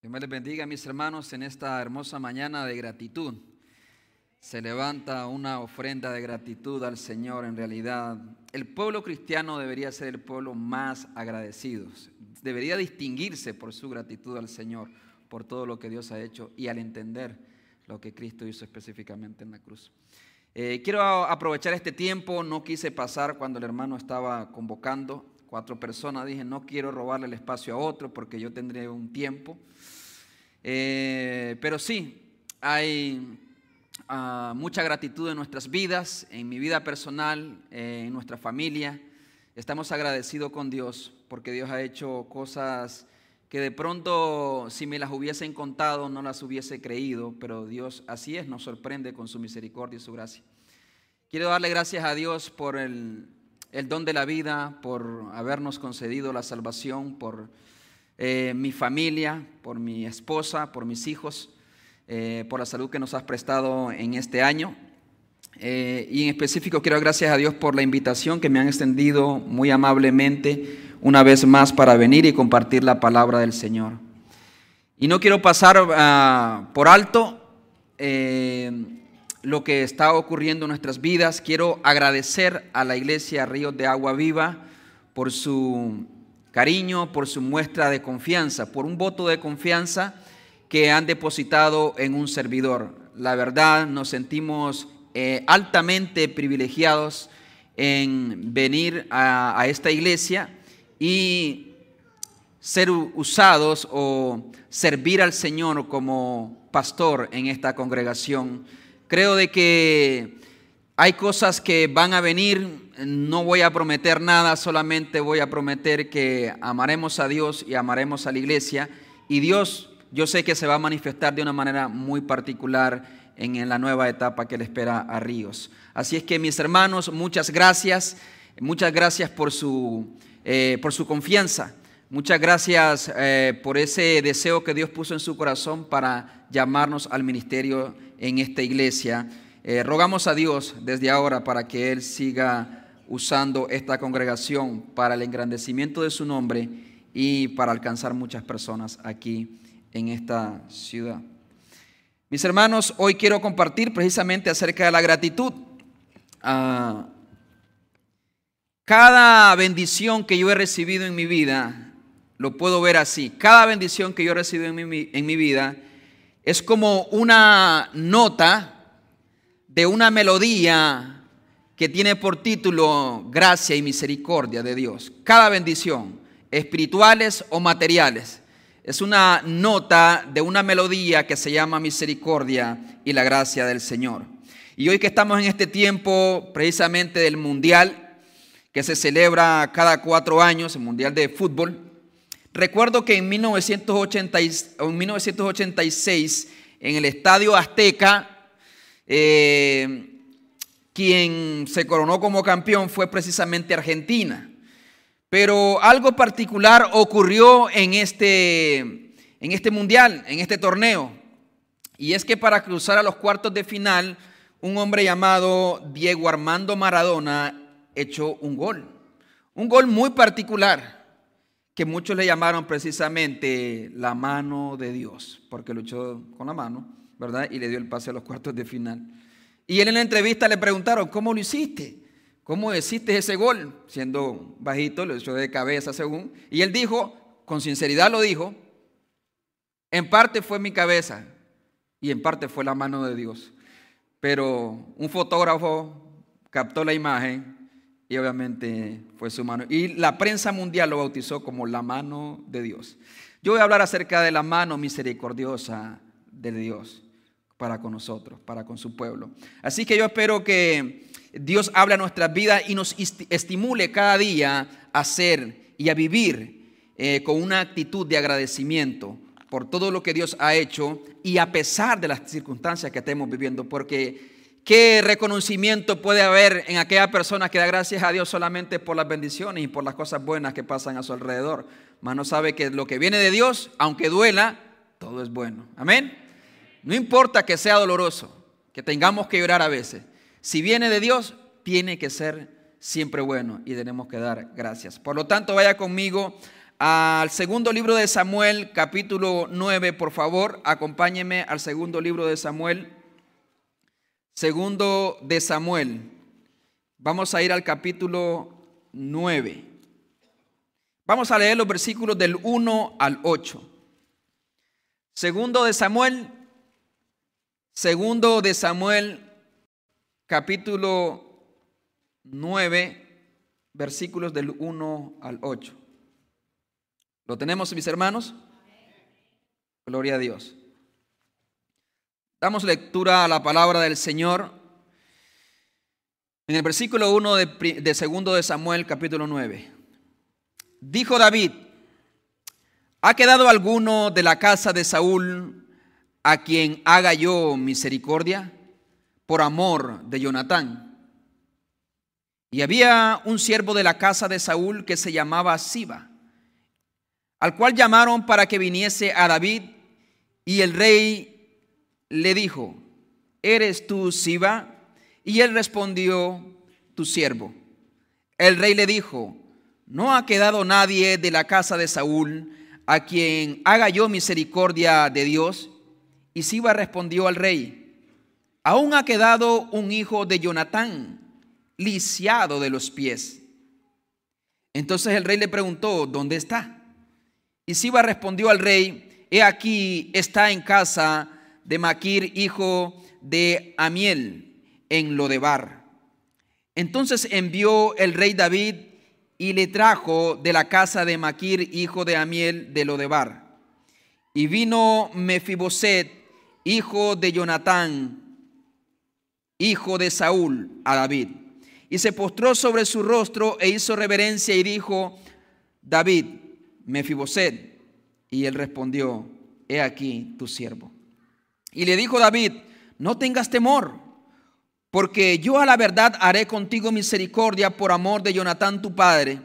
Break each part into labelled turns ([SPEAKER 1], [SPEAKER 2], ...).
[SPEAKER 1] Dios me les bendiga, mis hermanos, en esta hermosa mañana de gratitud. Se levanta una ofrenda de gratitud al Señor. En realidad, el pueblo cristiano debería ser el pueblo más agradecido. Debería distinguirse por su gratitud al Señor, por todo lo que Dios ha hecho y al entender lo que Cristo hizo específicamente en la cruz. Eh, quiero aprovechar este tiempo. No quise pasar cuando el hermano estaba convocando cuatro personas. Dije, no quiero robarle el espacio a otro porque yo tendré un tiempo. Eh, pero sí, hay ah, mucha gratitud en nuestras vidas, en mi vida personal, eh, en nuestra familia. Estamos agradecidos con Dios porque Dios ha hecho cosas que de pronto si me las hubiesen contado no las hubiese creído, pero Dios así es, nos sorprende con su misericordia y su gracia. Quiero darle gracias a Dios por el, el don de la vida, por habernos concedido la salvación, por eh, mi familia, por mi esposa, por mis hijos, eh, por la salud que nos has prestado en este año. Eh, y en específico quiero gracias a Dios por la invitación que me han extendido muy amablemente una vez más para venir y compartir la palabra del Señor. Y no quiero pasar ah, por alto lo que está ocurriendo en nuestras vidas. Quiero agradecer a la iglesia Ríos de Agua Viva por su cariño, por su muestra de confianza, por un voto de confianza que han depositado en un servidor. La verdad, nos sentimos eh, altamente privilegiados en venir a, esta iglesia y ser usados o servir al Señor como pastor en esta congregación. Creo de que hay cosas que van a venir no voy a prometer nada, solamente voy a prometer que amaremos a Dios y amaremos a la iglesia. Y Dios, yo sé que se va a manifestar de una manera muy particular en, la nueva etapa que le espera a Ríos. Así es que mis hermanos, muchas gracias, muchas gracias por su, eh, por su confianza. Muchas gracias eh, por ese deseo que Dios puso en su corazón para llamarnos al ministerio en esta iglesia. Eh, rogamos a Dios desde ahora para que Él siga usando esta congregación para el engrandecimiento de su nombre y para alcanzar muchas personas aquí en esta ciudad. Mis hermanos, hoy quiero compartir precisamente acerca de la gratitud. Ah, cada bendición que yo he recibido en mi vida, lo puedo ver así, cada bendición que yo he recibido en mi, en mi vida es como una nota de una melodía que tiene por título Gracia y Misericordia de Dios. Cada bendición, espirituales o materiales, es una nota de una melodía que se llama Misericordia y la Gracia del Señor. Y hoy que estamos en este tiempo precisamente del Mundial, que se celebra cada cuatro años, el Mundial de Fútbol, recuerdo que en 1986, en el Estadio Azteca, eh, quien se coronó como campeón fue precisamente Argentina. Pero algo particular ocurrió en este, en este mundial, en este torneo. Y es que para cruzar a los cuartos de final, un hombre llamado Diego Armando Maradona echó un gol. Un gol muy particular, que muchos le llamaron precisamente la mano de Dios, porque luchó con la mano, ¿verdad? Y le dio el pase a los cuartos de final. Y él en la entrevista le preguntaron, ¿cómo lo hiciste? ¿Cómo hiciste ese gol? Siendo bajito, lo echó de cabeza según. Y él dijo, con sinceridad lo dijo, en parte fue mi cabeza y en parte fue la mano de Dios. Pero un fotógrafo captó la imagen y obviamente fue su mano. Y la prensa mundial lo bautizó como la mano de Dios. Yo voy a hablar acerca de la mano misericordiosa de Dios para con nosotros, para con su pueblo. Así que yo espero que Dios hable a nuestras vidas y nos estimule cada día a ser y a vivir eh, con una actitud de agradecimiento por todo lo que Dios ha hecho y a pesar de las circunstancias que estemos viviendo, porque qué reconocimiento puede haber en aquella persona que da gracias a Dios solamente por las bendiciones y por las cosas buenas que pasan a su alrededor, mas no sabe que lo que viene de Dios, aunque duela, todo es bueno. Amén. No importa que sea doloroso, que tengamos que llorar a veces. Si viene de Dios, tiene que ser siempre bueno y tenemos que dar gracias. Por lo tanto, vaya conmigo al segundo libro de Samuel, capítulo 9, por favor, acompáñeme al segundo libro de Samuel. Segundo de Samuel. Vamos a ir al capítulo 9. Vamos a leer los versículos del 1 al 8. Segundo de Samuel, segundo de Samuel, capítulo 9, versículos del 1 al 8. ¿Lo tenemos, mis hermanos? Gloria a Dios. Damos lectura a la palabra del Señor en el versículo 1 de, de segundo de Samuel, capítulo 9. Dijo David, ¿ha quedado alguno de la casa de Saúl a quien haga yo misericordia por amor de Jonatán? Y había un siervo de la casa de Saúl que se llamaba Siba al cual llamaron para que viniese a David, y el rey le dijo, ¿eres tú Siba? Y él respondió, tu siervo. El rey le dijo, no ha quedado nadie de la casa de Saúl a quien haga yo misericordia de Dios. Y Siba respondió al rey, aún ha quedado un hijo de Jonatán, lisiado de los pies. Entonces el rey le preguntó, ¿dónde está? Y Siba respondió al rey, he aquí está en casa de Maquir, hijo de Amiel, en Lodebar. Entonces envió el rey David y le trajo de la casa de Maquir, hijo de Amiel, de Lodebar. Y vino Mefiboset, hijo de Jonatán, hijo de Saúl, a David. Y se postró sobre su rostro e hizo reverencia y dijo, David, Mefiboset. Y él respondió, he aquí tu siervo. Y le dijo David, no tengas temor, porque yo a la verdad haré contigo misericordia por amor de Jonatán tu padre,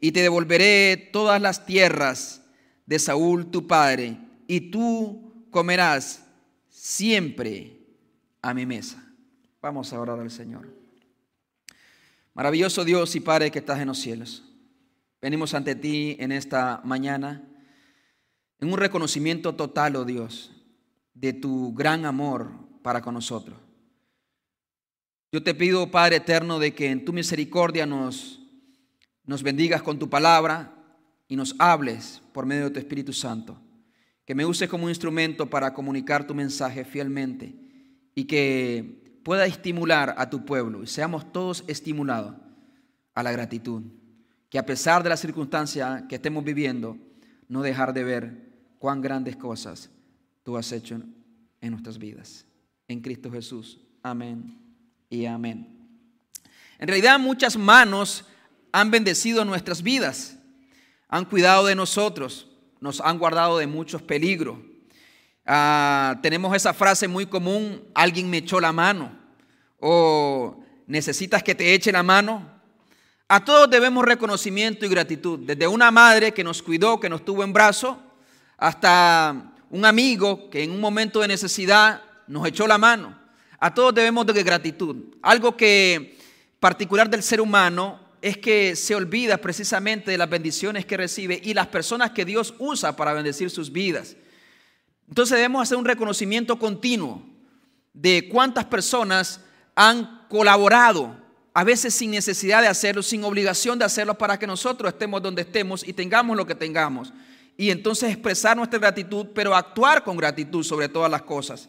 [SPEAKER 1] y te devolveré todas las tierras de Saúl tu padre, y tú comerás siempre a mi mesa. Vamos a orar al Señor. Maravilloso Dios y Padre que estás en los cielos. Venimos ante ti en esta mañana en un reconocimiento total, oh Dios, de tu gran amor para con nosotros. Yo te pido, Padre eterno, de que en tu misericordia nos, nos bendigas con tu palabra y nos hables por medio de tu Espíritu Santo. Que me uses como instrumento para comunicar tu mensaje fielmente y que pueda estimular a tu pueblo y seamos todos estimulados a la gratitud que a pesar de la circunstancia que estemos viviendo, no dejar de ver cuán grandes cosas tú has hecho en nuestras vidas. En Cristo Jesús. Amén y amén. En realidad muchas manos han bendecido nuestras vidas, han cuidado de nosotros, nos han guardado de muchos peligros. Ah, tenemos esa frase muy común, alguien me echó la mano o necesitas que te eche la mano. A todos debemos reconocimiento y gratitud, desde una madre que nos cuidó, que nos tuvo en brazo, hasta un amigo que en un momento de necesidad nos echó la mano. A todos debemos de gratitud. Algo que particular del ser humano es que se olvida precisamente de las bendiciones que recibe y las personas que Dios usa para bendecir sus vidas. Entonces debemos hacer un reconocimiento continuo de cuántas personas han colaborado a veces sin necesidad de hacerlo, sin obligación de hacerlo para que nosotros estemos donde estemos y tengamos lo que tengamos. Y entonces expresar nuestra gratitud, pero actuar con gratitud sobre todas las cosas.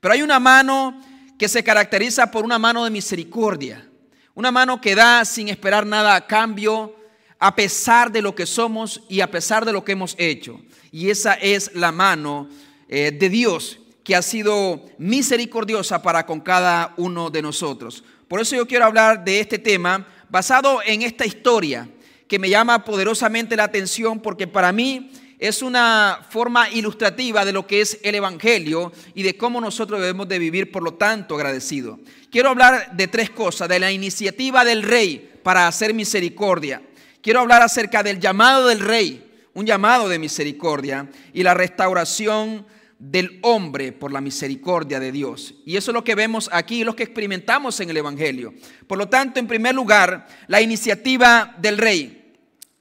[SPEAKER 1] Pero hay una mano que se caracteriza por una mano de misericordia, una mano que da sin esperar nada a cambio, a pesar de lo que somos y a pesar de lo que hemos hecho. Y esa es la mano eh, de Dios que ha sido misericordiosa para con cada uno de nosotros. Por eso yo quiero hablar de este tema basado en esta historia que me llama poderosamente la atención porque para mí es una forma ilustrativa de lo que es el Evangelio y de cómo nosotros debemos de vivir, por lo tanto, agradecido. Quiero hablar de tres cosas, de la iniciativa del rey para hacer misericordia. Quiero hablar acerca del llamado del rey, un llamado de misericordia, y la restauración del hombre por la misericordia de Dios. Y eso es lo que vemos aquí, lo que experimentamos en el Evangelio. Por lo tanto, en primer lugar, la iniciativa del rey.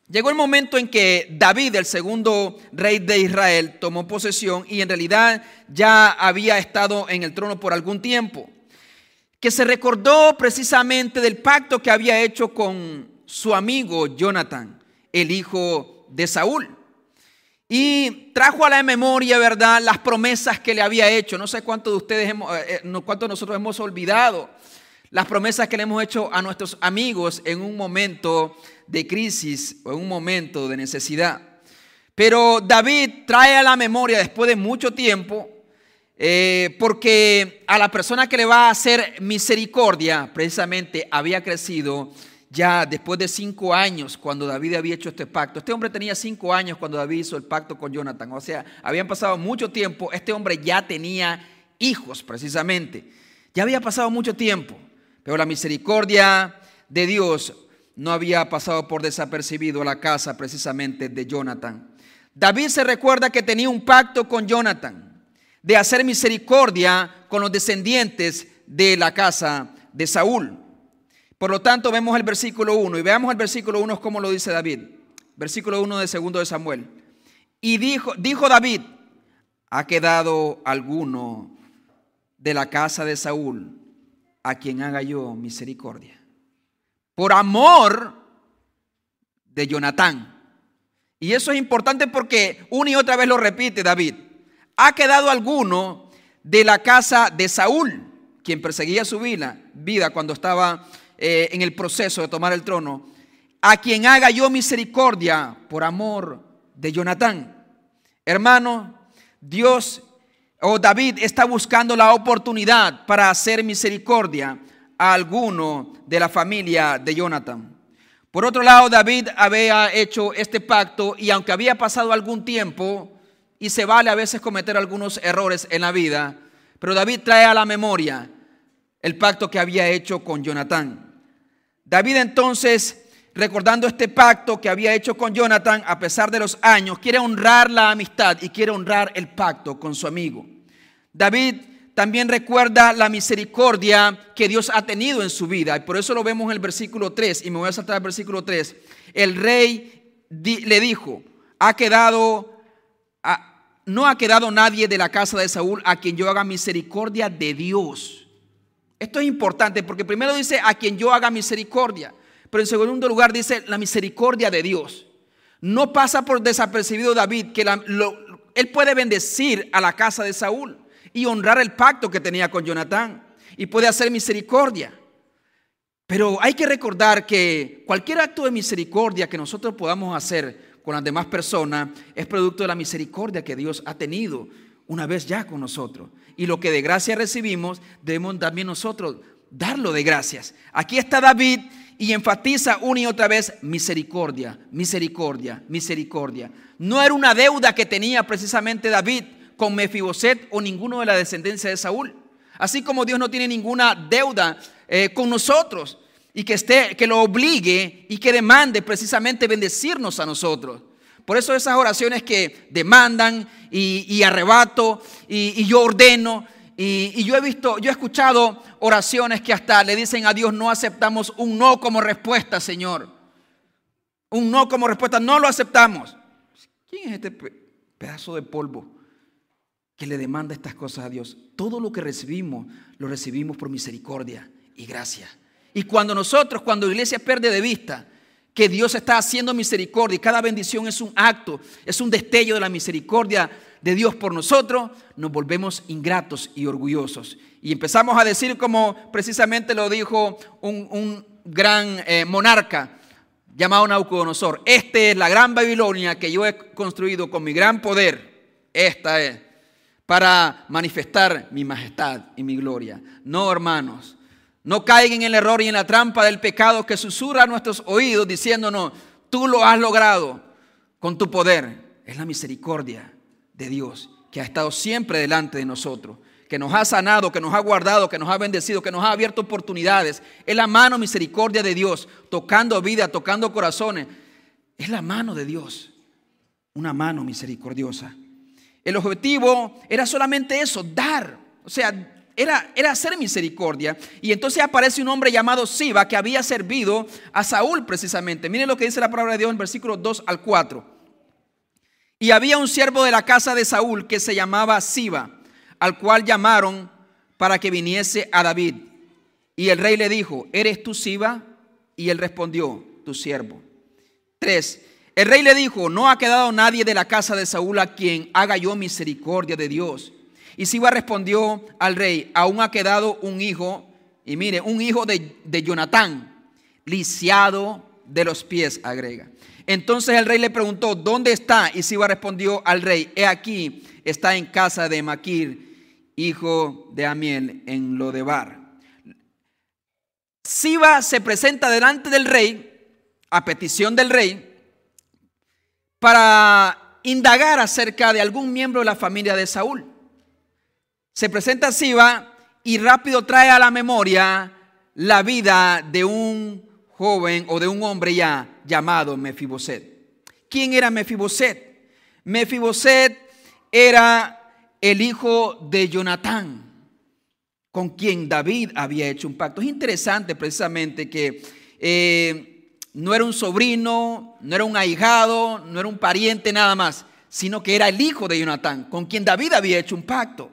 [SPEAKER 1] Llegó el momento en que David, el segundo rey de Israel, tomó posesión y en realidad ya había estado en el trono por algún tiempo. Que se recordó precisamente del pacto que había hecho con su amigo Jonathan, el hijo de Saúl. Y trajo a la memoria, ¿verdad?, las promesas que le había hecho. No sé cuántos de ustedes, hemos, eh, eh, cuántos nosotros hemos olvidado las promesas que le hemos hecho a nuestros amigos en un momento de crisis o en un momento de necesidad. Pero David trae a la memoria después de mucho tiempo, eh, porque a la persona que le va a hacer misericordia, precisamente había crecido ya después de cinco años cuando David había hecho este pacto. Este hombre tenía cinco años cuando David hizo el pacto con Jonathan. O sea, habían pasado mucho tiempo. Este hombre ya tenía hijos precisamente. Ya había pasado mucho tiempo. Pero la misericordia de Dios no había pasado por desapercibido la casa precisamente de Jonathan. David se recuerda que tenía un pacto con Jonathan de hacer misericordia con los descendientes de la casa de Saúl. Por lo tanto, vemos el versículo 1 y veamos el versículo 1 como lo dice David. Versículo 1 de segundo de Samuel. Y dijo, dijo David, ¿ha quedado alguno de la casa de Saúl a quien haga yo misericordia. Por amor de Jonatán. Y eso es importante porque una y otra vez lo repite David. Ha quedado alguno de la casa de Saúl, quien perseguía su vida, cuando estaba eh, en el proceso de tomar el trono, a quien haga yo misericordia por amor de Jonatán. Hermano, Dios o David está buscando la oportunidad para hacer misericordia a alguno de la familia de Jonathan. Por otro lado, David había hecho este pacto y aunque había pasado algún tiempo, y se vale a veces cometer algunos errores en la vida, pero David trae a la memoria el pacto que había hecho con Jonathan. David entonces, recordando este pacto que había hecho con Jonathan, a pesar de los años, quiere honrar la amistad y quiere honrar el pacto con su amigo. David también recuerda la misericordia que Dios ha tenido en su vida. Y por eso lo vemos en el versículo 3. Y me voy a saltar al versículo 3. El rey le dijo, ha quedado, no ha quedado nadie de la casa de Saúl a quien yo haga misericordia de Dios. Esto es importante porque primero dice a quien yo haga misericordia. Pero en segundo lugar dice la misericordia de Dios. No pasa por desapercibido David que él puede bendecir a la casa de Saúl y honrar el pacto que tenía con Jonatán y puede hacer misericordia. Pero hay que recordar que cualquier acto de misericordia que nosotros podamos hacer con las demás personas es producto de la misericordia que Dios ha tenido una vez ya con nosotros. Y lo que de gracia recibimos, debemos también nosotros darlo de gracias. Aquí está David y enfatiza una y otra vez misericordia, misericordia, misericordia. No era una deuda que tenía precisamente David con Mefiboset o ninguno de la descendencia de Saúl. Así como Dios no tiene ninguna deuda eh, con nosotros y que, esté, que lo obligue y que demande precisamente bendecirnos a nosotros. Por eso esas oraciones que demandan y, arrebato y, yo ordeno. Y, y, yo he visto, yo he escuchado oraciones que hasta le dicen a Dios, no aceptamos un no como respuesta, Señor. Un no como respuesta, no lo aceptamos. ¿Quién es este pedazo de polvo? Que le demanda estas cosas a Dios. Todo lo que recibimos, lo recibimos por misericordia y gracia. Y cuando nosotros, cuando la iglesia pierde de vista que Dios está haciendo misericordia y cada bendición es un acto, es un destello de la misericordia de Dios por nosotros, nos volvemos ingratos y orgullosos. Y empezamos a decir como precisamente lo dijo un, gran eh, monarca llamado Nabucodonosor, esta es la gran Babilonia que yo he construido con mi gran poder. Esta es para manifestar mi majestad y mi gloria. No, hermanos, no caigan en el error y en la trampa del pecado que susurra a nuestros oídos diciéndonos, tú lo has logrado con tu poder. Es la misericordia de Dios que ha estado siempre delante de nosotros, que nos ha sanado, que nos ha guardado, que nos ha bendecido, que nos ha abierto oportunidades. Es la mano misericordia de Dios, tocando vida, tocando corazones. Es la mano de Dios, una mano misericordiosa. El objetivo era solamente eso, dar. O sea, era, era hacer misericordia. Y entonces aparece un hombre llamado Siba que había servido a Saúl precisamente. Miren lo que dice la palabra de Dios en versículos 2 al 4. Y había un siervo de la casa de Saúl que se llamaba Siba, al cual llamaron para que viniese a David. Y el rey le dijo, ¿eres tú Siba? Y él respondió, tu siervo. 3. El rey le dijo, no ha quedado nadie de la casa de Saúl a quien haga yo misericordia de Dios. Y Siba respondió al rey, aún ha quedado un hijo, y mire, un hijo de, de Jonatán, lisiado de los pies, agrega. Entonces el rey le preguntó, ¿dónde está? Y Siba respondió al rey, he aquí, está en casa de Maquir, hijo de Amiel, en Lodebar. Siba se presenta delante del rey, a petición del rey, para indagar acerca de algún miembro de la familia de Saúl. Se presenta Siba y rápido trae a la memoria la vida de un joven o de un hombre ya llamado Mefiboset. ¿Quién era Mefiboset? Mefiboset era el hijo de Jonatán, con quien David había hecho un pacto. Es interesante precisamente que eh, no era un sobrino, no era un ahijado, no era un pariente nada más, sino que era el hijo de Jonatán, con quien David había hecho un pacto.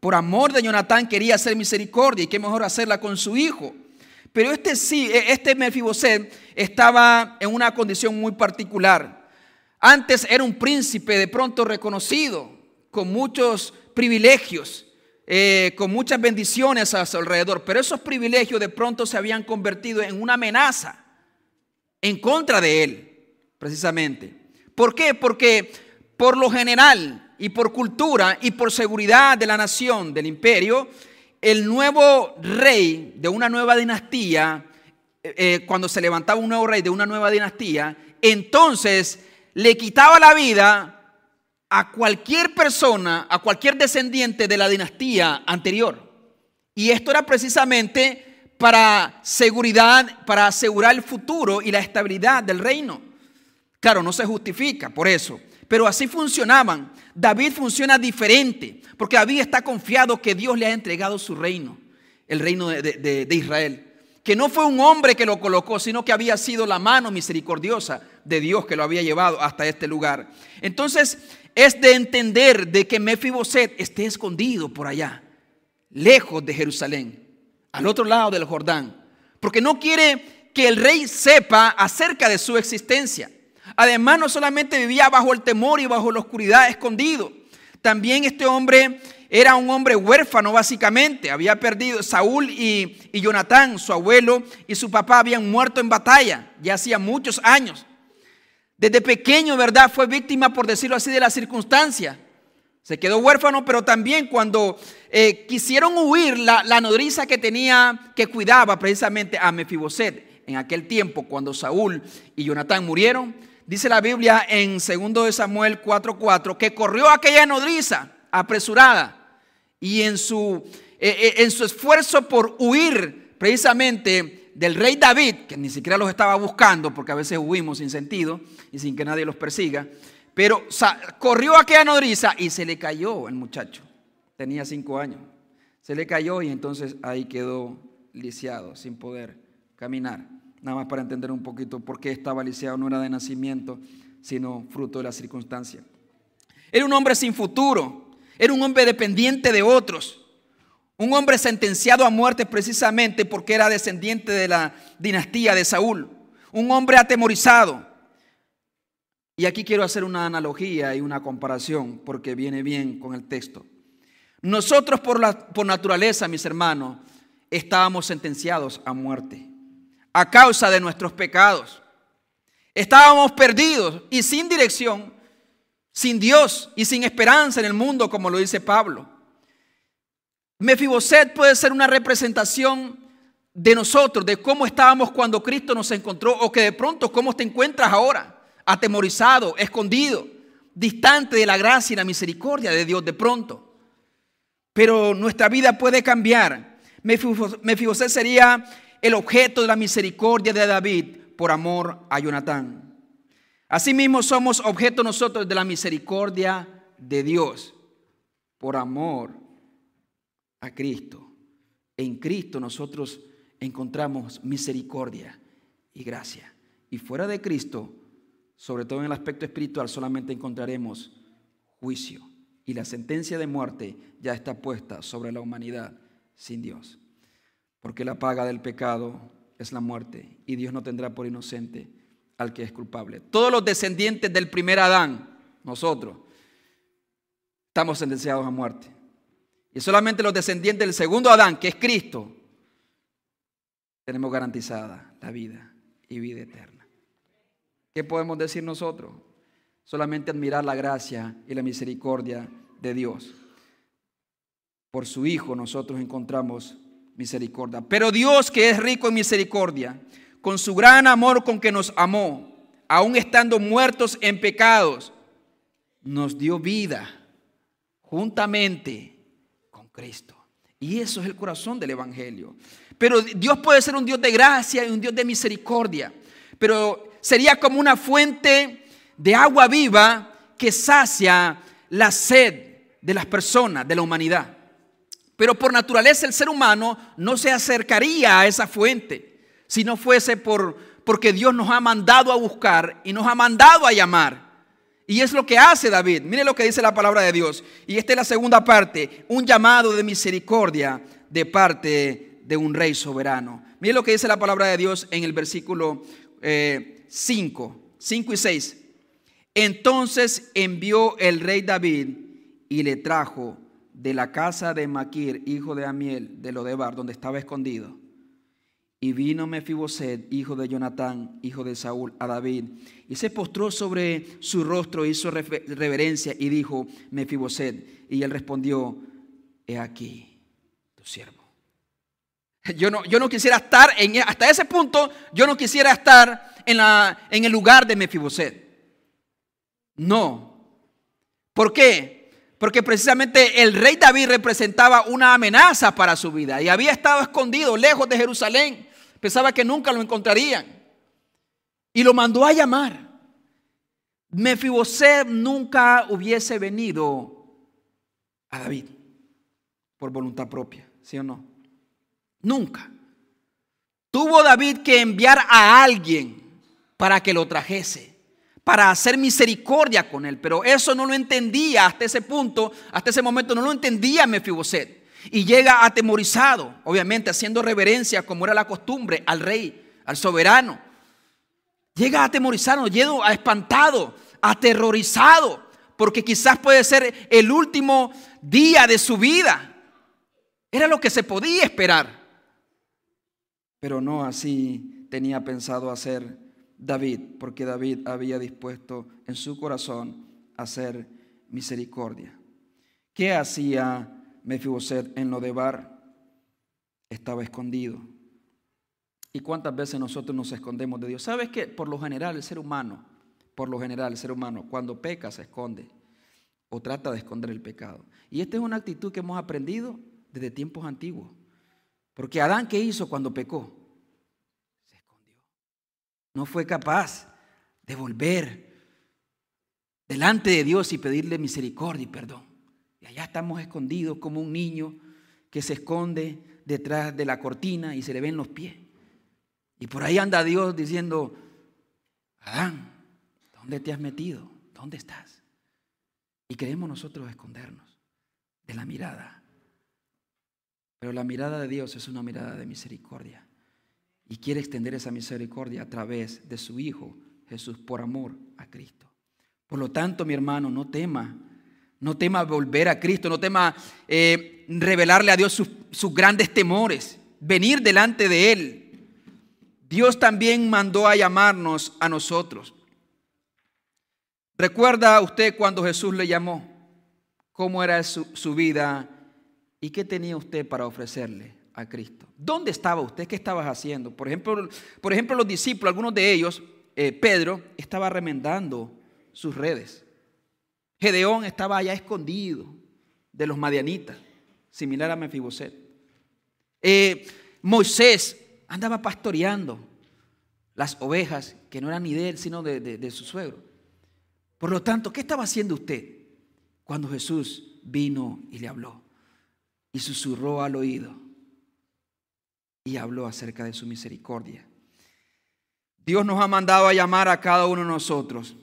[SPEAKER 1] Por amor de Jonatán quería hacer misericordia y qué mejor hacerla con su hijo. Pero este sí, e, este Mefiboset estaba en una condición muy particular. Antes era un príncipe de pronto reconocido, con muchos privilegios, eh, con muchas bendiciones a su alrededor, pero esos privilegios de pronto se habían convertido en una amenaza en contra de él, precisamente. ¿Por qué? Porque por lo general y por cultura y por seguridad de la nación, del imperio, el nuevo rey de una nueva dinastía, eh, eh, cuando se levantaba un nuevo rey de una nueva dinastía, entonces le quitaba la vida a cualquier persona, a cualquier descendiente de la dinastía anterior. Y esto era precisamente para seguridad, para asegurar el futuro y la estabilidad del reino. Claro, no se justifica por eso, pero así funcionaban. David funciona diferente, porque David está confiado que Dios le ha entregado su reino, el reino de, Israel. Que no fue un hombre que lo colocó, sino que había sido la mano misericordiosa de Dios que lo había llevado hasta este lugar. Entonces, es de entender de que Mefiboset esté escondido por allá, lejos de Jerusalén, al otro lado del Jordán, porque no quiere que el rey sepa acerca de su existencia. Además, no solamente vivía bajo el temor y bajo la oscuridad escondido, también este hombre era un hombre huérfano básicamente. Había perdido Saúl y, y Jonatán, su abuelo y su papá habían muerto en batalla ya hacía muchos años. Desde pequeño, ¿verdad? Fue víctima, por decirlo así, de la circunstancia. Se quedó huérfano, pero también cuando eh, quisieron huir, la, nodriza que tenía, que cuidaba precisamente a Mefiboset en aquel tiempo, cuando Saúl y Jonatán murieron, dice la Biblia en 2 Samuel 4:4 que corrió aquella nodriza apresurada y en su, eh, eh, en su esfuerzo por huir precisamente del rey David, que ni siquiera los estaba buscando, porque a veces huimos sin sentido y sin que nadie los persiga, pero corrió aquella nodriza y se le cayó el muchacho. Tenía cinco años. Se le cayó y entonces ahí quedó lisiado, sin poder caminar. Nada más para entender un poquito por qué estaba lisiado, no era de nacimiento, sino fruto de la circunstancia. Era un hombre sin futuro, era un hombre dependiente de otros, un hombre sentenciado a muerte precisamente porque era descendiente de la dinastía de Saúl, un hombre atemorizado. Y aquí quiero hacer una analogía y una comparación porque viene bien con el texto. Nosotros por, la, por naturaleza, mis hermanos, estábamos sentenciados a muerte a causa de nuestros pecados. Estábamos perdidos y sin dirección, sin Dios y sin esperanza en el mundo, como lo dice Pablo. Mefiboset puede ser una representación de nosotros, de cómo estábamos cuando Cristo nos encontró, o que de pronto cómo te encuentras ahora, atemorizado, escondido, distante de la gracia y la misericordia de Dios de pronto. Pero nuestra vida puede cambiar. Mefiboset sería el objeto de la misericordia de David por amor a Jonatán. Asimismo somos objeto nosotros de la misericordia de Dios por amor a Cristo. En Cristo nosotros encontramos misericordia y gracia. Y fuera de Cristo, sobre todo en el aspecto espiritual, solamente encontraremos juicio. Y la sentencia de muerte ya está puesta sobre la humanidad sin Dios. Porque la paga del pecado es la muerte y Dios no tendrá por inocente al que es culpable. Todos los descendientes del primer Adán, nosotros, estamos sentenciados a muerte. Y solamente los descendientes del segundo Adán, que es Cristo, tenemos garantizada la vida y vida eterna. ¿Qué podemos decir nosotros? Solamente admirar la gracia y la misericordia de Dios. Por su Hijo nosotros encontramos misericordia. Pero Dios que es rico en misericordia, con su gran amor con que nos amó, aun estando muertos en pecados, nos dio vida juntamente con Cristo. Y eso es el corazón del Evangelio. Pero Dios puede ser un Dios de gracia y un Dios de misericordia. Pero sería como una fuente de agua viva que sacia la sed de las personas, de la humanidad. Pero por naturaleza el ser humano no se acercaría a esa fuente si no fuese por, porque Dios nos ha mandado a buscar y nos ha mandado a llamar. Y es lo que hace David. Mire lo que dice la palabra de Dios. Y esta es la segunda parte, un llamado de misericordia de parte de un rey soberano. Mire lo que dice la palabra de Dios en el versículo 5, eh, 5 y 6. Entonces envió el rey David y le trajo de la casa de Maquir, hijo de Amiel, de Lodebar, donde estaba escondido. Y vino Mefiboset, hijo de Jonatán, hijo de Saúl, a David, y se postró sobre su rostro, hizo reverencia y dijo, Mefiboset, y él respondió, he aquí tu siervo. Yo no, yo no quisiera estar en, hasta ese punto, yo no quisiera estar en, la, en el lugar de Mefiboset. No. ¿Por qué? Porque precisamente el rey David representaba una amenaza para su vida y había estado escondido lejos de Jerusalén. Pensaba que nunca lo encontrarían. Y lo mandó a llamar. Mefiboset nunca hubiese venido a David por voluntad propia, ¿sí o no? Nunca. Tuvo David que enviar a alguien para que lo trajese para hacer misericordia con él. Pero eso no lo entendía hasta ese punto, hasta ese momento no lo entendía Mefiboset. Y llega atemorizado, obviamente haciendo reverencia como era la costumbre al rey, al soberano. Llega atemorizado, llega espantado, aterrorizado, porque quizás puede ser el último día de su vida. Era lo que se podía esperar. Pero no así tenía pensado hacer David, porque David había dispuesto en su corazón hacer misericordia. ¿Qué hacía Mefiboset en lo de Bar? Estaba escondido. ¿Y cuántas veces nosotros nos escondemos de Dios? ¿Sabes que por lo general el ser humano, por lo general el ser humano, cuando peca se esconde o trata de esconder el pecado? Y esta es una actitud que hemos aprendido desde tiempos antiguos. Porque Adán, ¿qué hizo cuando pecó? No fue capaz de volver delante de Dios y pedirle misericordia y perdón. Y allá estamos escondidos como un niño que se esconde detrás de la cortina y se le ven los pies. Y por ahí anda Dios diciendo, Adán, ¿dónde te has metido? ¿Dónde estás? Y queremos nosotros escondernos de la mirada. Pero la mirada de Dios es una mirada de misericordia y quiere extender esa misericordia a través de su Hijo Jesús por amor a Cristo. Por lo tanto, mi hermano, no tema, no tema volver a Cristo, no tema eh, revelarle a Dios sus, sus grandes temores, venir delante de Él. Dios también mandó a llamarnos a nosotros. ¿Recuerda usted cuando Jesús le llamó? ¿Cómo era su, su vida? ¿Y qué tenía usted para ofrecerle? A Cristo. ¿Dónde estaba usted? ¿Qué estabas haciendo? Por ejemplo, por ejemplo los discípulos, algunos de ellos, eh, Pedro, estaba remendando sus redes. Gedeón estaba allá escondido de los madianitas, similar a Mefiboset. Eh, Moisés andaba pastoreando las ovejas que no eran ni de él, sino de, de su suegro. Por lo tanto, ¿qué estaba haciendo usted cuando Jesús vino y le habló? y susurró al oído y habló acerca de su misericordia. Dios nos ha mandado a llamar a cada uno de nosotros,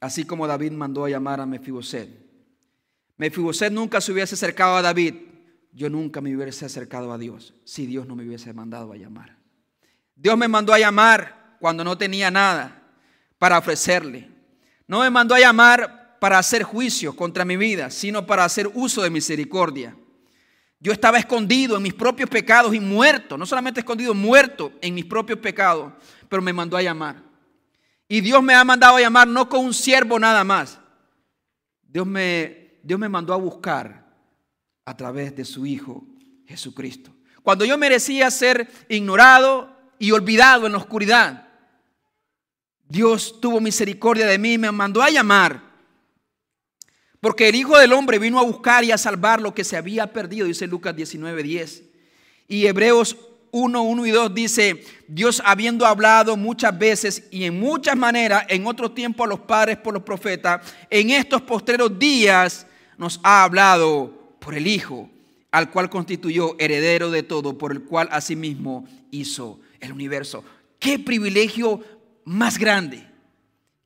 [SPEAKER 1] así como David mandó a llamar a Mefiboset. Mefiboset nunca se hubiese acercado a David, yo nunca me hubiese acercado a Dios si Dios no me hubiese mandado a llamar. Dios me mandó a llamar cuando no tenía nada para ofrecerle. No me mandó a llamar para hacer juicio contra mi vida, sino para hacer uso de misericordia. Yo estaba escondido en mis propios pecados y muerto, no solamente escondido, muerto en mis propios pecados, pero me mandó a llamar. Y Dios me ha mandado a llamar no con un siervo nada más. Dios me, Dios me mandó a buscar a través de su Hijo Jesucristo. Cuando yo merecía ser ignorado y olvidado en la oscuridad, Dios tuvo misericordia de mí y me mandó a llamar. Porque el Hijo del Hombre vino a buscar y a salvar lo que se había perdido, dice Lucas 19:10. Y Hebreos 1, 1 y 2 dice, Dios habiendo hablado muchas veces y en muchas maneras, en otro tiempo a los padres por los profetas, en estos postreros días nos ha hablado por el Hijo, al cual constituyó heredero de todo, por el cual asimismo hizo el universo. Qué privilegio más grande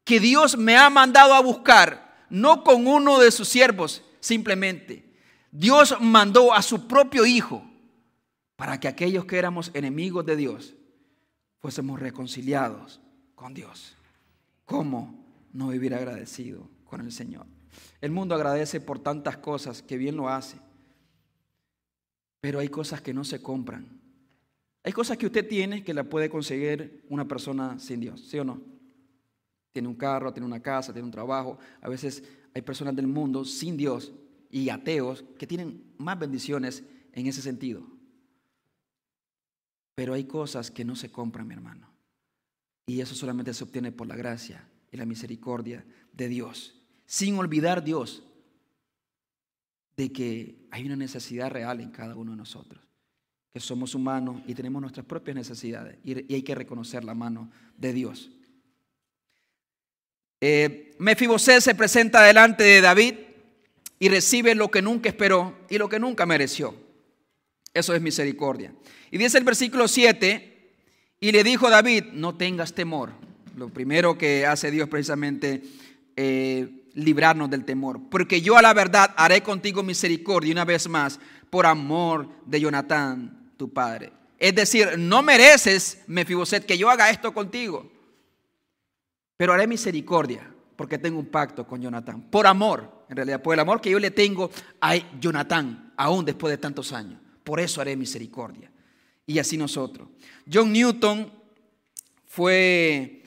[SPEAKER 1] que Dios me ha mandado a buscar, no con uno de sus siervos, simplemente. Dios mandó a su propio Hijo para que aquellos que éramos enemigos de Dios fuésemos reconciliados con Dios. ¿Cómo no vivir agradecido con el Señor? El mundo agradece por tantas cosas que bien lo hace, pero hay cosas que no se compran. Hay cosas que usted tiene que la puede conseguir una persona sin Dios, ¿sí o no? Tiene un carro, tiene una casa, tiene un trabajo. A veces hay personas del mundo sin Dios y ateos que tienen más bendiciones en ese sentido. Pero hay cosas que no se compran, mi hermano. Y eso solamente se obtiene por la gracia y la misericordia de Dios. Sin olvidar Dios de que hay una necesidad real en cada uno de nosotros que somos humanos y tenemos nuestras propias necesidades y, hay que reconocer la mano de Dios. Eh, Mefiboset se presenta delante de David y recibe lo que nunca esperó y lo que nunca mereció. Eso es misericordia. Y dice el versículo 7, y le dijo David, no tengas temor. Lo primero que hace Dios precisamente eh, librarnos del temor. Porque yo a la verdad haré contigo misericordia una vez más por amor de Jonatán, tu padre. Es decir, no mereces, Mefiboset, que yo haga esto contigo. Pero haré misericordia porque tengo un pacto con Jonatán. Por amor, en realidad, por el amor que yo le tengo a Jonatán, aún después de tantos años. Por eso haré misericordia. Y así nosotros. John Newton fue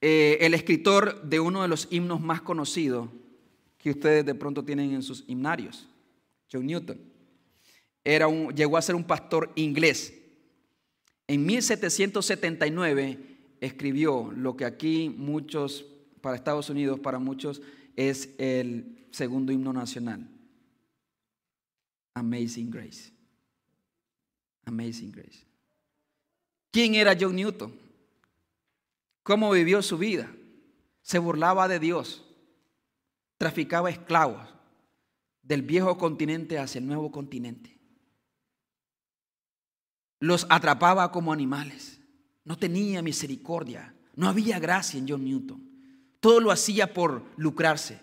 [SPEAKER 1] eh, el escritor de uno de los himnos más conocidos que ustedes de pronto tienen en sus himnarios. John Newton era llegó a ser un pastor inglés. En 1779 escribió lo que aquí muchos, para Estados Unidos, para muchos, es el segundo himno nacional. Amazing Grace. Amazing Grace. ¿Quién era John Newton? ¿Cómo vivió su vida? Se burlaba de Dios. Traficaba esclavos del viejo continente hacia el nuevo continente los atrapaba como animales. No tenía misericordia. No había gracia en John Newton. Todo lo hacía por lucrarse.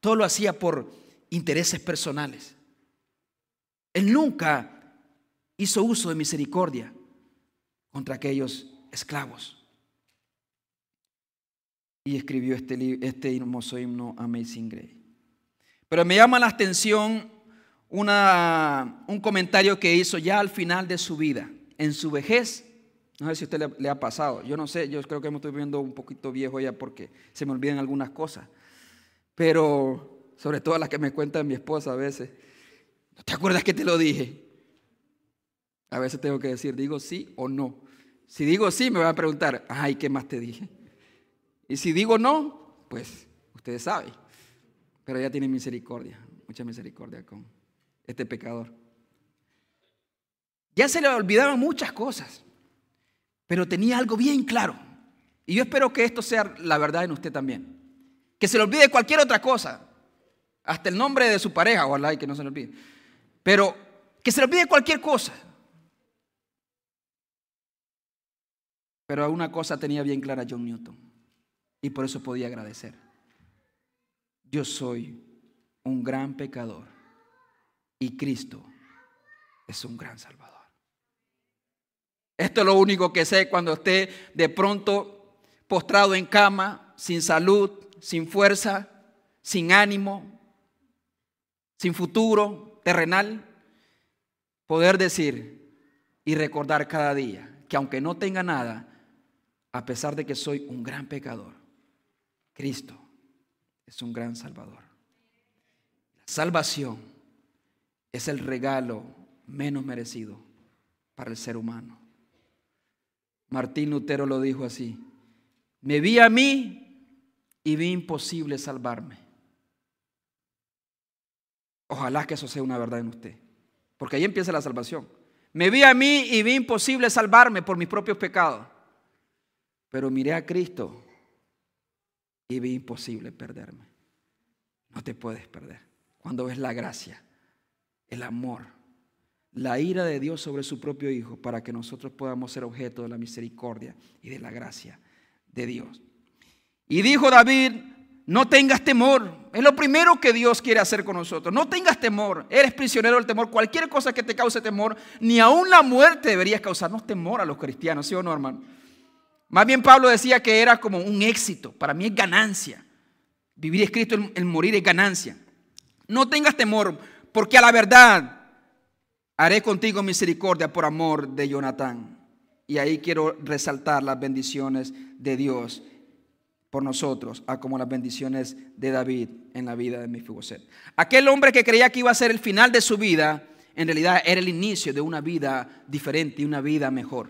[SPEAKER 1] Todo lo hacía por intereses personales. Él nunca hizo uso de misericordia contra aquellos esclavos. Y escribió este, este hermoso himno Amazing Grace. Pero me llama la atención un comentario que hizo ya al final de su vida en su vejez, no sé si a usted le, ha pasado, yo no sé, yo creo que me estoy viendo un poquito viejo ya porque se me olvidan algunas cosas, pero sobre todo las que me cuenta mi esposa a veces, ¿no te acuerdas que te lo dije? A veces tengo que decir, digo sí o no. Si digo sí, me van a preguntar, ay, ¿qué más te dije? Y si digo no, pues ustedes saben. Pero ella tiene misericordia, mucha misericordia con este pecador. Ya se le olvidaban muchas cosas, pero tenía algo bien claro. Y yo espero que esto sea la verdad en usted también. Que se le olvide cualquier otra cosa, hasta el nombre de su pareja, ojalá y que no se le olvide. Pero que se le olvide cualquier cosa. Pero una cosa tenía bien clara John Newton y por eso podía agradecer. Yo soy un gran pecador y Cristo es un gran salvador. Esto es lo único que sé cuando esté de pronto postrado en cama, sin salud, sin fuerza, sin ánimo, sin futuro terrenal, poder decir y recordar cada día que aunque no tenga nada, a pesar de que soy un gran pecador, Cristo es un gran salvador. La salvación es el regalo menos merecido para el ser humano. Martín Lutero lo dijo así, me vi a mí y vi imposible salvarme. Ojalá que eso sea una verdad en usted, porque ahí empieza la salvación. Me vi a mí y vi imposible salvarme por mis propios pecados, pero miré a Cristo y vi imposible perderme. No te puedes perder cuando ves la gracia, el amor, la ira de Dios sobre su propio Hijo para que nosotros podamos ser objeto de la misericordia y de la gracia de Dios. Y dijo David, no tengas temor. Es lo primero que Dios quiere hacer con nosotros. No tengas temor. Eres prisionero del temor. Cualquier cosa que te cause temor, ni aún la muerte debería causarnos temor a los cristianos, ¿sí o no, hermano? Más bien Pablo decía que era como un éxito. Para mí es ganancia. Vivir es Cristo, el morir es ganancia. No tengas temor, porque a la verdad Haré contigo misericordia por amor de Jonatán. Y ahí quiero resaltar las bendiciones de Dios por nosotros, a como las bendiciones de David en la vida de Mefiboset. Aquel hombre que creía que iba a ser el final de su vida, en realidad era el inicio de una vida diferente y una vida mejor.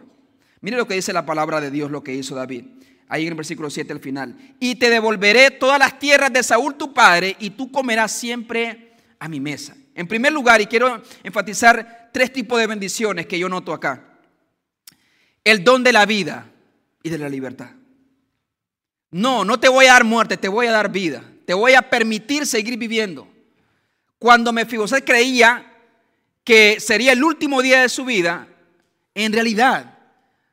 [SPEAKER 1] Mire lo que dice la palabra de Dios, lo que hizo David. Ahí en el versículo 7 al final. Y te devolveré todas las tierras de Saúl tu padre, y tú comerás siempre a mi mesa. En primer lugar, y quiero enfatizar tres tipos de bendiciones que yo noto acá. El don de la vida y de la libertad. No, no te voy a dar muerte, te voy a dar vida. Te voy a permitir seguir viviendo. Cuando Mefiboset creía que sería el último día de su vida, en realidad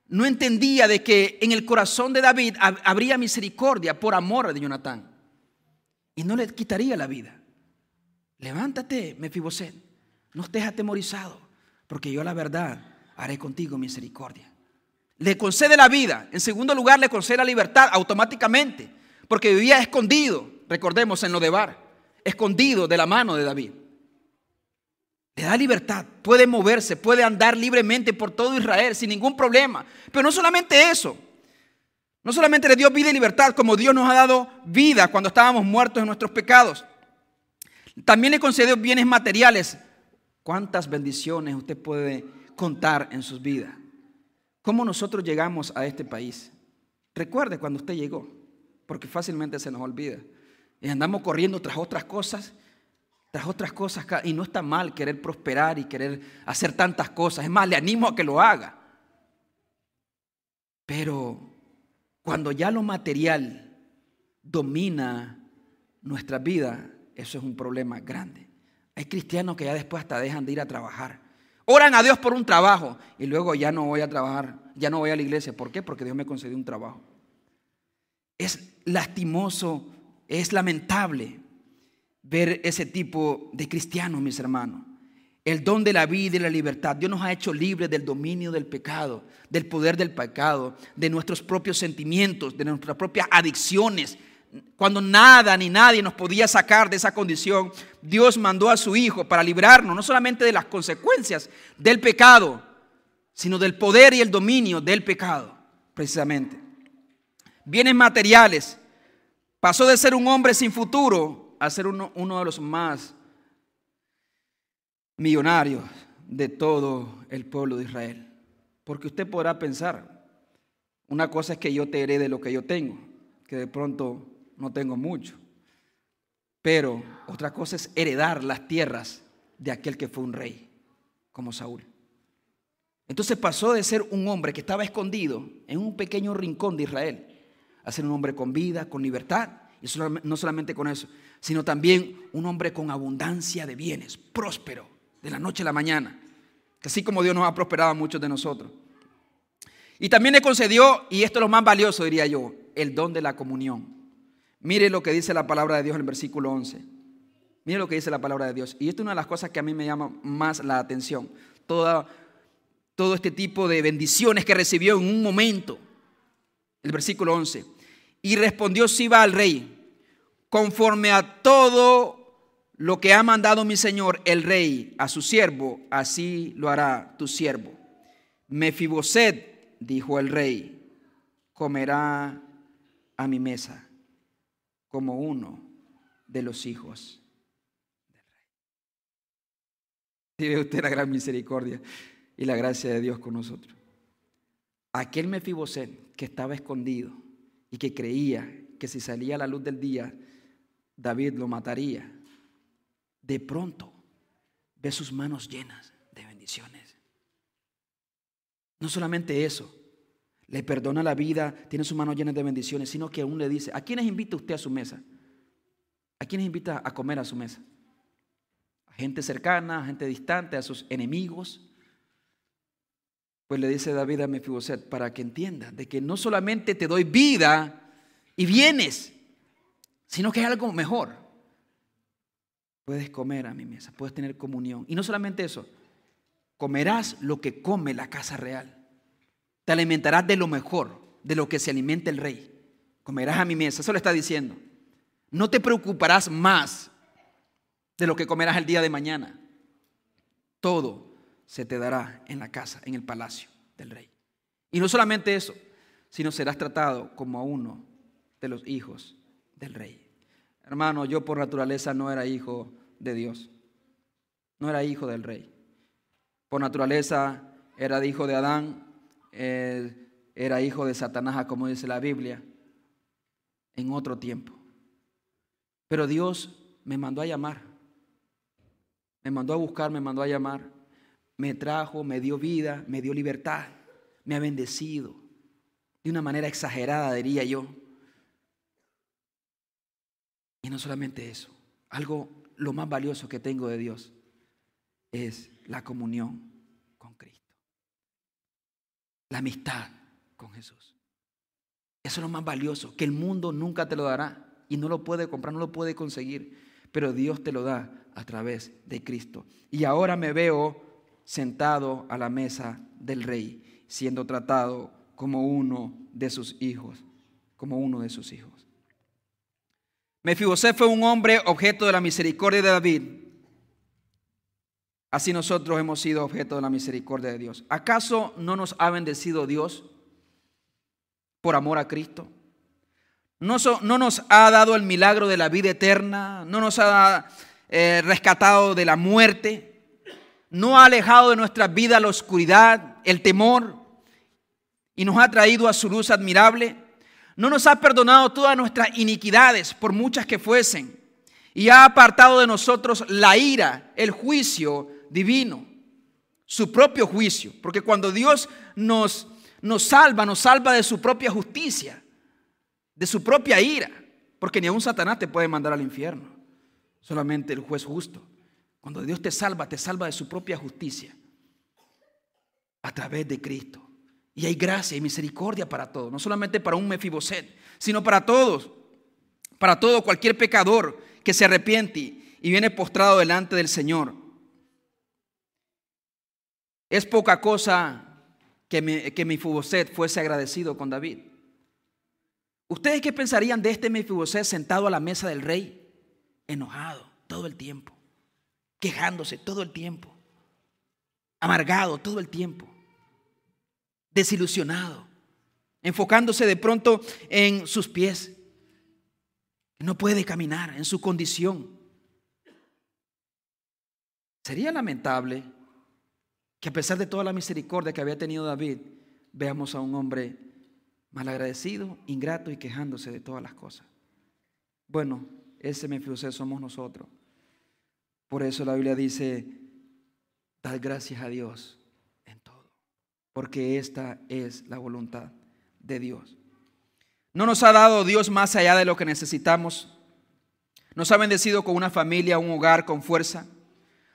[SPEAKER 1] no entendía de que en el corazón de David habría misericordia por amor de Jonatán y no le quitaría la vida. Levántate, Mefiboset, no estés atemorizado, porque yo la verdad haré contigo misericordia. Le concede la vida. En segundo lugar, le concede la libertad automáticamente, porque vivía escondido, recordemos en lo de Bar, escondido de la mano de David. Le da libertad, puede moverse, puede andar libremente por todo Israel sin ningún problema. Pero no solamente eso, no solamente le dio vida y libertad, como Dios nos ha dado vida cuando estábamos muertos en nuestros pecados. También le concedió bienes materiales. ¿Cuántas bendiciones usted puede contar en sus vidas? ¿Cómo nosotros llegamos a este país? Recuerde cuando usted llegó, porque fácilmente se nos olvida. Y andamos corriendo tras otras cosas, tras otras cosas, y no está mal querer prosperar y querer hacer tantas cosas. Es más, le animo a que lo haga. Pero cuando ya lo material domina nuestra vida, eso es un problema grande. Hay cristianos que ya después hasta dejan de ir a trabajar. Oran a Dios por un trabajo y luego ya no voy a trabajar, ya no voy a la iglesia. ¿Por qué? Porque Dios me concedió un trabajo. Es lastimoso, es lamentable ver ese tipo de cristianos, mis hermanos. El don de la vida y la libertad. Dios nos ha hecho libres del dominio del pecado, del poder del pecado, de nuestros propios sentimientos, de nuestras propias adicciones, cuando nada ni nadie nos podía sacar de esa condición, Dios mandó a su Hijo para librarnos no solamente de las consecuencias del pecado, sino del poder y el dominio del pecado, precisamente. Bienes materiales. Pasó de ser un hombre sin futuro a ser uno, uno de los más millonarios de todo el pueblo de Israel. Porque usted podrá pensar, una cosa es que yo te herede lo que yo tengo, que de pronto no tengo mucho. Pero otra cosa es heredar las tierras de aquel que fue un rey, como Saúl. Entonces pasó de ser un hombre que estaba escondido en un pequeño rincón de Israel a ser un hombre con vida, con libertad, y no solamente con eso, sino también un hombre con abundancia de bienes, próspero, de la noche a la mañana. Así como Dios nos ha prosperado a muchos de nosotros. Y también le concedió, y esto es lo más valioso, diría yo, el don de la comunión. Mire lo que dice la palabra de Dios en el versículo 11. Mire lo que dice la palabra de Dios. Y esto es una de las cosas que a mí me llama más la atención. todo este tipo de bendiciones que recibió en un momento. El versículo 11. Y respondió Siba al rey, conforme a todo lo que ha mandado mi señor el rey a su siervo, así lo hará tu siervo. Mefiboset, dijo el rey, comerá a mi mesa como uno de los hijos del rey. Ve usted la gran misericordia y la gracia de Dios con nosotros. Aquel Mefiboset que estaba escondido y que creía que si salía a la luz del día, David lo mataría de pronto ve sus manos llenas de bendiciones. No solamente eso, le perdona la vida, tiene sus manos llenas de bendiciones, sino que aún le dice, ¿a quiénes invita usted a su mesa? ¿A quiénes invita a comer a su mesa? A gente cercana, a gente distante, a sus enemigos. Pues le dice David a Mefiboset para que entienda de que no solamente te doy vida y bienes, sino que hay algo mejor. Puedes comer a mi mesa, puedes tener comunión. Y no solamente eso, comerás lo que come la casa real. Te alimentarás de lo mejor, de lo que se alimenta el rey. Comerás a mi mesa, eso le está diciendo. No te preocuparás más de lo que comerás el día de mañana. Todo se te dará en la casa, en el palacio del rey. Y no solamente eso, sino serás tratado como a uno de los hijos del rey. Hermano, yo por naturaleza no era hijo de Dios. No era hijo del rey. Por naturaleza era hijo de Adán, era hijo de Satanás, como dice la Biblia, en otro tiempo. Pero Dios me mandó a llamar. Me mandó a buscar, me mandó a llamar. Me trajo, me dio vida, me dio libertad, me ha bendecido. De una manera exagerada, diría yo. Y no solamente eso, algo lo más valioso que tengo de Dios es la comunión con Cristo. La amistad con Jesús. Eso es lo más valioso, que el mundo nunca te lo dará y no lo puede comprar, no lo puede conseguir, pero Dios te lo da a través de Cristo. Y ahora me veo sentado a la mesa del rey, siendo tratado como uno de sus hijos, como uno de sus hijos. Mefiboset fue un hombre objeto de la misericordia de David. Así nosotros hemos sido objeto de la misericordia de Dios. ¿Acaso no nos ha bendecido Dios por amor a Cristo? ¿No, no nos ha dado el milagro de la vida eterna? ¿No nos ha eh, rescatado de la muerte? ¿No ha alejado de nuestra vida la oscuridad, el temor? ¿Y nos ha traído a su luz admirable? no nos ha perdonado todas nuestras iniquidades, por muchas que fuesen, y ha apartado de nosotros la ira, el juicio divino, su propio juicio, porque cuando Dios nos, nos salva, nos salva de su propia justicia, de su propia ira, porque ni aun Satanás te puede mandar al infierno, solamente el juez justo. Cuando Dios te salva, te salva de su propia justicia, a través de Cristo. Y hay gracia y misericordia para todos, no solamente para un Mefiboset, sino para todos, para todo cualquier pecador que se arrepiente y viene postrado delante del Señor. Es poca cosa que, que Mefiboset fuese agradecido con David. ¿Ustedes qué pensarían de este Mefiboset sentado a la mesa del rey? Enojado todo el tiempo, quejándose todo el tiempo, amargado todo el tiempo desilusionado, enfocándose de pronto en sus pies. No puede caminar en su condición. Sería lamentable que a pesar de toda la misericordia que había tenido David, veamos a un hombre malagradecido, ingrato y quejándose de todas las cosas. Bueno, ese Mefiboset somos nosotros. Por eso la Biblia dice, dad gracias a Dios porque esta es la voluntad de Dios. No nos ha dado Dios más allá de lo que necesitamos. Nos ha bendecido con una familia, un hogar con fuerza.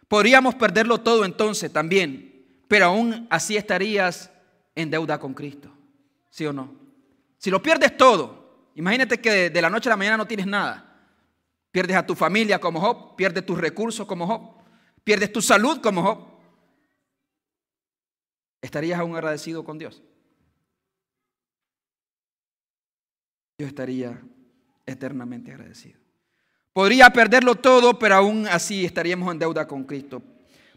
[SPEAKER 1] Podríamos perderlo todo entonces también, pero aún así estarías en deuda con Cristo. ¿Sí o no? Si lo pierdes todo, imagínate que de la noche a la mañana no tienes nada. Pierdes a tu familia como Job, pierdes tus recursos como Job, pierdes tu salud como Job. ¿Estarías aún agradecido con Dios? Yo estaría eternamente agradecido. Podría perderlo todo, pero aún así estaríamos en deuda con Cristo.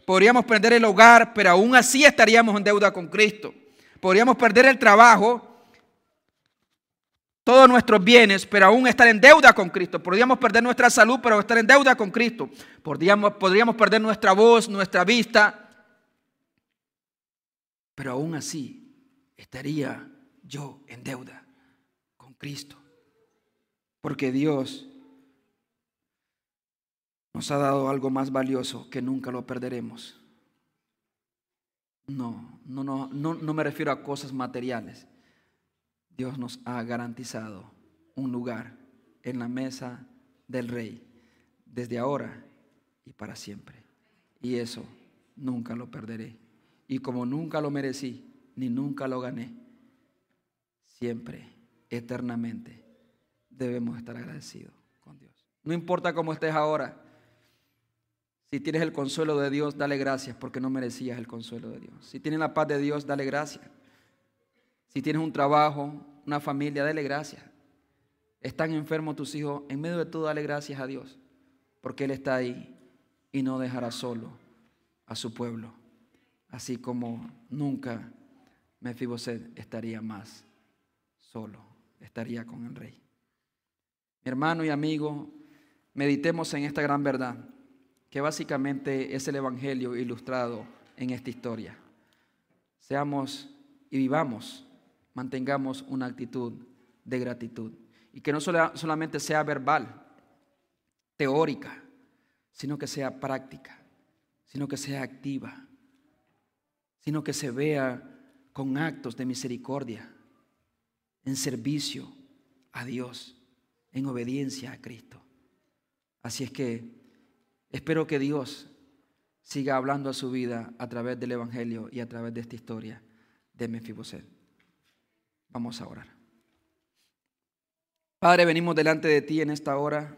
[SPEAKER 1] Podríamos perder el hogar, pero aún así estaríamos en deuda con Cristo. Podríamos perder el trabajo, todos nuestros bienes, pero aún estar en deuda con Cristo. Podríamos perder nuestra salud, pero estar en deuda con Cristo. Podríamos, podríamos perder nuestra voz, nuestra vista, pero aún así estaría yo en deuda con Cristo. Porque Dios nos ha dado algo más valioso que nunca lo perderemos. No, no, no, no, no me refiero a cosas materiales. Dios nos ha garantizado un lugar en la mesa del rey desde ahora y para siempre. Y eso nunca lo perderé. Y como nunca lo merecí, ni nunca lo gané, siempre, eternamente, debemos estar agradecidos con Dios. No importa cómo estés ahora, si tienes el consuelo de Dios, dale gracias porque no merecías el consuelo de Dios. Si tienes la paz de Dios, dale gracias. Si tienes un trabajo, una familia, dale gracias. Están enfermos tus hijos, en medio de todo dale gracias a Dios, porque Él está ahí y no dejará solo a su pueblo, así como nunca Mefiboset estaría más solo, estaría con el rey. Mi hermano y amigo, meditemos en esta gran verdad que básicamente es el Evangelio ilustrado en esta historia. Seamos y vivamos, mantengamos una actitud de gratitud. Y que no solamente sea verbal, teórica, sino que sea práctica, sino que sea activa, sino que se vea con actos de misericordia, en servicio a Dios, en obediencia a Cristo. Así es que Espero que Dios siga hablando a su vida a través del Evangelio y a través de esta historia de Mefiboset. Vamos a orar. Padre, venimos delante de ti en esta hora,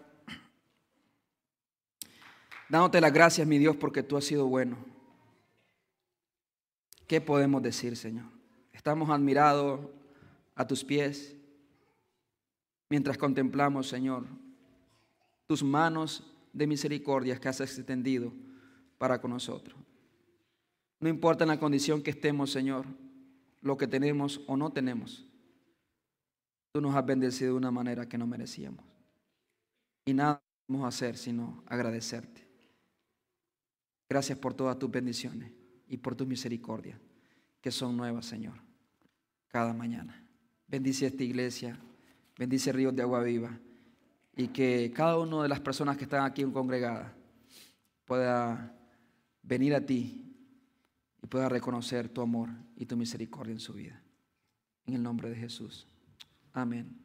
[SPEAKER 1] dándote las gracias, mi Dios, porque tú has sido bueno. ¿Qué podemos decir, Señor? Estamos admirados a tus pies mientras contemplamos, Señor, tus manos de misericordia que has extendido para con nosotros. No importa en la condición que estemos, Señor, lo que tenemos o no tenemos, tú nos has bendecido de una manera que no merecíamos. Y nada podemos hacer sino agradecerte. Gracias por todas tus bendiciones y por tu misericordia, que son nuevas, Señor, cada mañana. Bendice esta iglesia, bendice ríos de agua viva y que cada una de las personas que están aquí congregadas pueda venir a ti y pueda reconocer tu amor y tu misericordia en su vida. En el nombre de Jesús. Amén.